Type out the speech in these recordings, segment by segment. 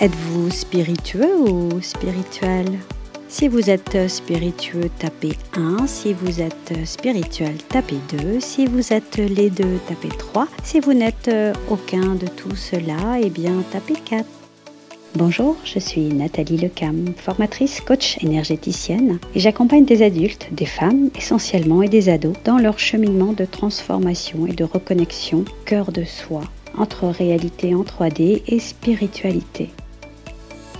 Êtes-vous spiritueux ou spirituel? Si vous êtes spiritueux, tapez 1. Si vous êtes spirituel, tapez 2. Si vous êtes les deux, tapez 3. Si vous n'êtes aucun de tout cela, eh bien tapez 4. Bonjour, je suis Nathalie Lecam, formatrice coach énergéticienne et j'accompagne des adultes, des femmes essentiellement et des ados dans leur cheminement de transformation et de reconnexion cœur de soi entre réalité en 3D et spiritualité.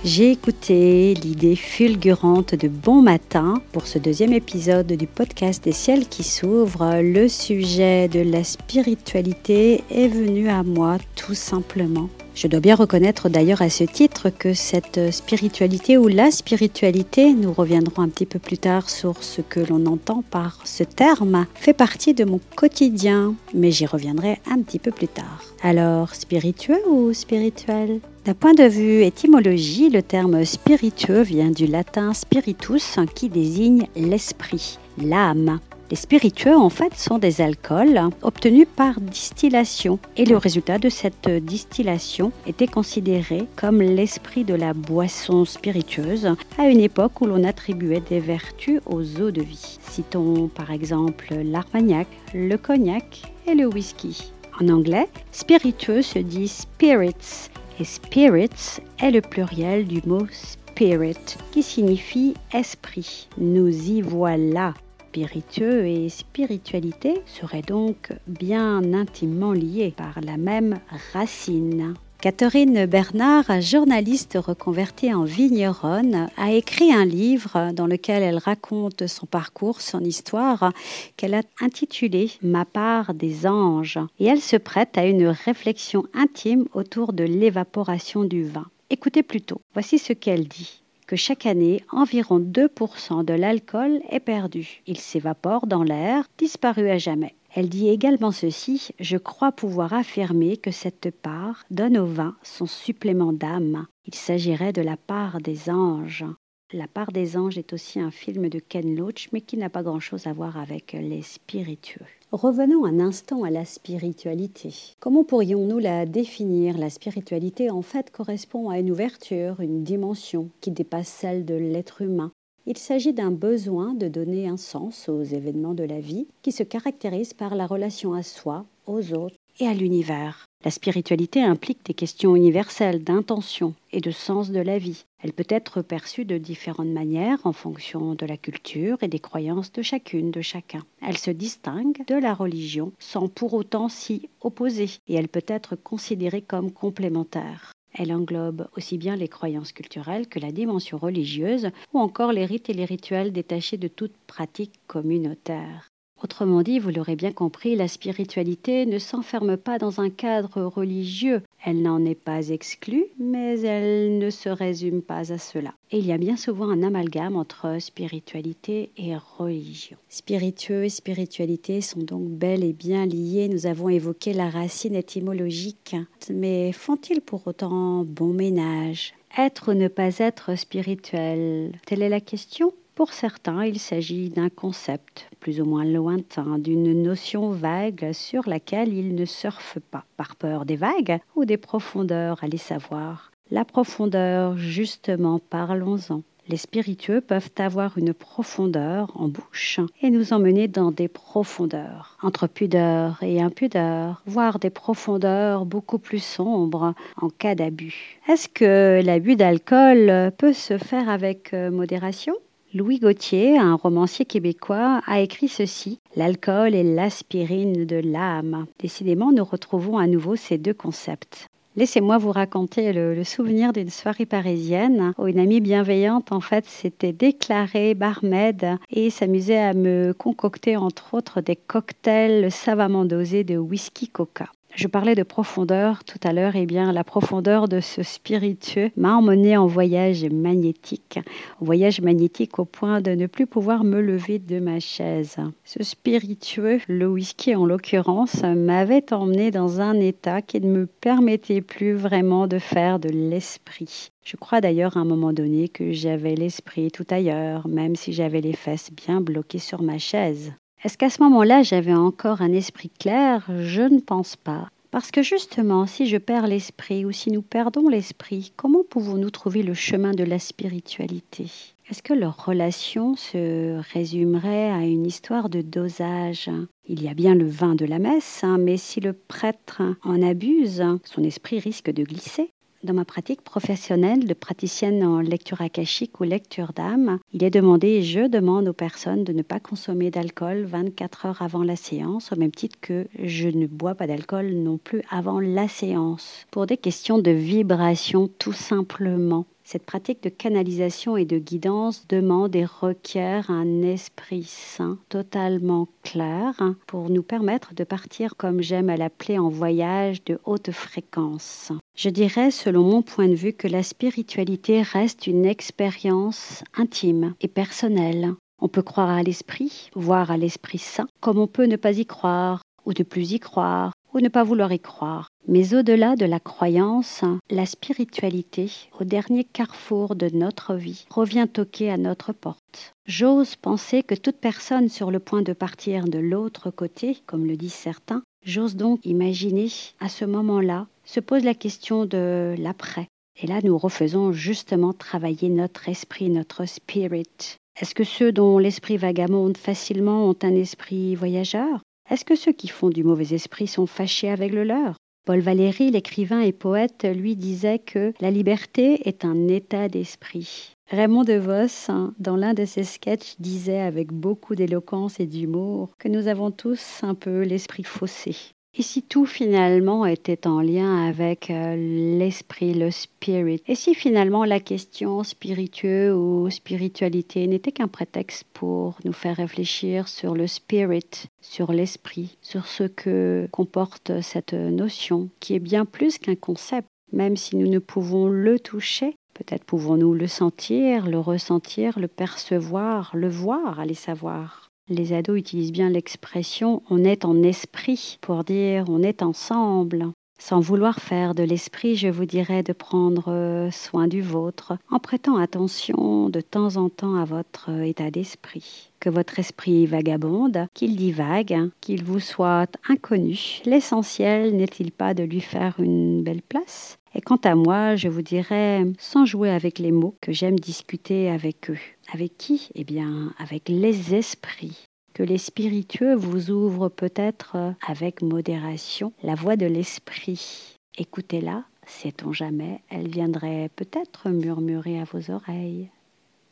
J'ai écouté l'idée fulgurante de Bon Matin pour ce deuxième épisode du podcast des ciels qui s'ouvrent. Le sujet de la spiritualité est venu à moi tout simplement je dois bien reconnaître d'ailleurs à ce titre que cette spiritualité ou la spiritualité, nous reviendrons un petit peu plus tard sur ce que l'on entend par ce terme, fait partie de mon quotidien, mais j'y reviendrai un petit peu plus tard. Alors, spiritueux ou spirituel? D'un point de vue étymologie, le terme spiritueux vient du latin spiritus qui désigne l'esprit, l'âme. Les spiritueux, en fait, sont des alcools obtenus par distillation. Et le résultat de cette distillation était considéré comme l'esprit de la boisson spiritueuse à une époque où l'on attribuait des vertus aux eaux de vie. Citons par exemple l'armagnac, le cognac et le whisky. En anglais, spiritueux se dit spirits et spirits est le pluriel du mot spirit qui signifie esprit. Nous y voilà spiritueux et spiritualité seraient donc bien intimement liés par la même racine. Catherine Bernard, journaliste reconvertie en vigneronne, a écrit un livre dans lequel elle raconte son parcours, son histoire, qu'elle a intitulé Ma part des anges. Et elle se prête à une réflexion intime autour de l'évaporation du vin. Écoutez plutôt, voici ce qu'elle dit que chaque année, environ 2% de l'alcool est perdu. Il s'évapore dans l'air, disparu à jamais. Elle dit également ceci, je crois pouvoir affirmer que cette part donne au vin son supplément d'âme. Il s'agirait de la part des anges. La part des anges est aussi un film de Ken Loach, mais qui n'a pas grand-chose à voir avec les spiritueux. Revenons un instant à la spiritualité. Comment pourrions-nous la définir? La spiritualité, en fait, correspond à une ouverture, une dimension qui dépasse celle de l'être humain. Il s'agit d'un besoin de donner un sens aux événements de la vie qui se caractérise par la relation à soi, aux autres et à l'univers. La spiritualité implique des questions universelles d'intention et de sens de la vie. Elle peut être perçue de différentes manières en fonction de la culture et des croyances de chacune, de chacun. Elle se distingue de la religion sans pour autant s'y opposer et elle peut être considérée comme complémentaire. Elle englobe aussi bien les croyances culturelles que la dimension religieuse ou encore les rites et les rituels détachés de toute pratique communautaire. Autrement dit, vous l'aurez bien compris, la spiritualité ne s'enferme pas dans un cadre religieux. Elle n'en est pas exclue, mais elle ne se résume pas à cela. Et il y a bien souvent un amalgame entre spiritualité et religion. Spiritueux et spiritualité sont donc bel et bien liés. Nous avons évoqué la racine étymologique. Mais font-ils pour autant bon ménage? Être ou ne pas être spirituel? Telle est la question pour certains, il s'agit d'un concept plus ou moins lointain, d'une notion vague sur laquelle ils ne surfent pas, par peur des vagues ou des profondeurs, allez savoir. La profondeur, justement, parlons-en. Les spiritueux peuvent avoir une profondeur en bouche et nous emmener dans des profondeurs, entre pudeur et impudeur, voire des profondeurs beaucoup plus sombres en cas d'abus. Est-ce que l'abus d'alcool peut se faire avec euh, modération? Louis Gauthier, un romancier québécois, a écrit ceci L'alcool est l'aspirine de l'âme. Décidément, nous retrouvons à nouveau ces deux concepts. Laissez-moi vous raconter le, souvenir d'une soirée parisienne où une amie bienveillante, en fait, s'était déclarée barmaid et s'amusait à me concocter, entre autres, des cocktails savamment dosés de whisky coca. Je parlais de profondeur tout à l'heure, et eh bien la profondeur de ce spiritueux m'a emmené en voyage magnétique, en voyage magnétique au point de ne plus pouvoir me lever de ma chaise. Ce spiritueux, le whisky en l'occurrence, m'avait emmené dans un état qui ne me permettait plus vraiment de faire de l'esprit. Je crois d'ailleurs à un moment donné que j'avais l'esprit tout ailleurs, même si j'avais les fesses bien bloquées sur ma chaise. Est-ce qu'à ce moment-là, j'avais encore un esprit clair? Je ne pense pas. Parce que justement, si je perds l'esprit ou si nous perdons l'esprit, comment pouvons-nous trouver le chemin de la spiritualité? Est-ce que leur relation se résumerait à une histoire de dosage? Il y a bien le vin de la messe, hein, mais si le prêtre en abuse, son esprit risque de glisser. Dans ma pratique professionnelle de praticienne en lecture akashique ou lecture d'âme, il est demandé et je demande aux personnes de ne pas consommer d'alcool 24 heures avant la séance, au même titre que je ne bois pas d'alcool non plus avant la séance, pour des questions de vibration tout simplement. Cette pratique de canalisation et de guidance demande et requiert un esprit saint totalement clair pour nous permettre de partir, comme j'aime à l'appeler, en voyage de haute fréquence. Je dirais, selon mon point de vue, que la spiritualité reste une expérience intime et personnelle. On peut croire à l'esprit, voire à l'esprit saint, comme on peut ne pas y croire, ou ne plus y croire, ou ne pas vouloir y croire. Mais au-delà de la croyance, la spiritualité, au dernier carrefour de notre vie, revient toquer à notre porte. J'ose penser que toute personne sur le point de partir de l'autre côté, comme le disent certains, j'ose donc imaginer à ce moment-là, se pose la question de l'après. Et là, nous refaisons justement travailler notre esprit, notre spirit. Est-ce que ceux dont l'esprit vagabonde facilement ont un esprit voyageur? Est-ce que ceux qui font du mauvais esprit sont fâchés avec le leur? Paul Valéry, l'écrivain et poète, lui disait que la liberté est un état d'esprit. Raymond DeVos, hein, dans l'un de ses sketchs, disait avec beaucoup d'éloquence et d'humour que nous avons tous un peu l'esprit faussé. Et si tout finalement était en lien avec euh, l'esprit, le spirit? Et si finalement la question spiritueux ou spiritualité n'était qu'un prétexte pour nous faire réfléchir sur le spirit, sur l'esprit, sur ce que comporte cette notion, qui est bien plus qu'un concept, même si nous ne pouvons le toucher, peut-être pouvons-nous le sentir, le ressentir, le percevoir, le voir, aller savoir. Les ados utilisent bien l'expression on est en esprit pour dire on est ensemble. Sans vouloir faire de l'esprit, je vous dirais de prendre soin du vôtre en prêtant attention de temps en temps à votre état d'esprit. Que votre esprit vagabonde, qu'il divague, qu'il vous soit inconnu, l'essentiel n'est-il pas de lui faire une belle place? Et quant à moi, je vous dirais, sans jouer avec les mots, que j'aime discuter avec eux. Avec qui? Eh bien, avec les esprits. Que les spiritueux vous ouvrent peut-être avec modération la voix de l'esprit. Écoutez-la, sait-on jamais, elle viendrait peut-être murmurer à vos oreilles.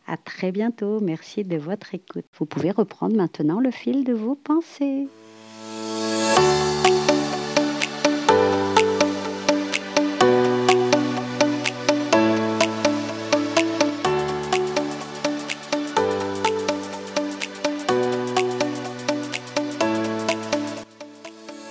À très bientôt, merci de votre écoute. Vous pouvez reprendre maintenant le fil de vos pensées.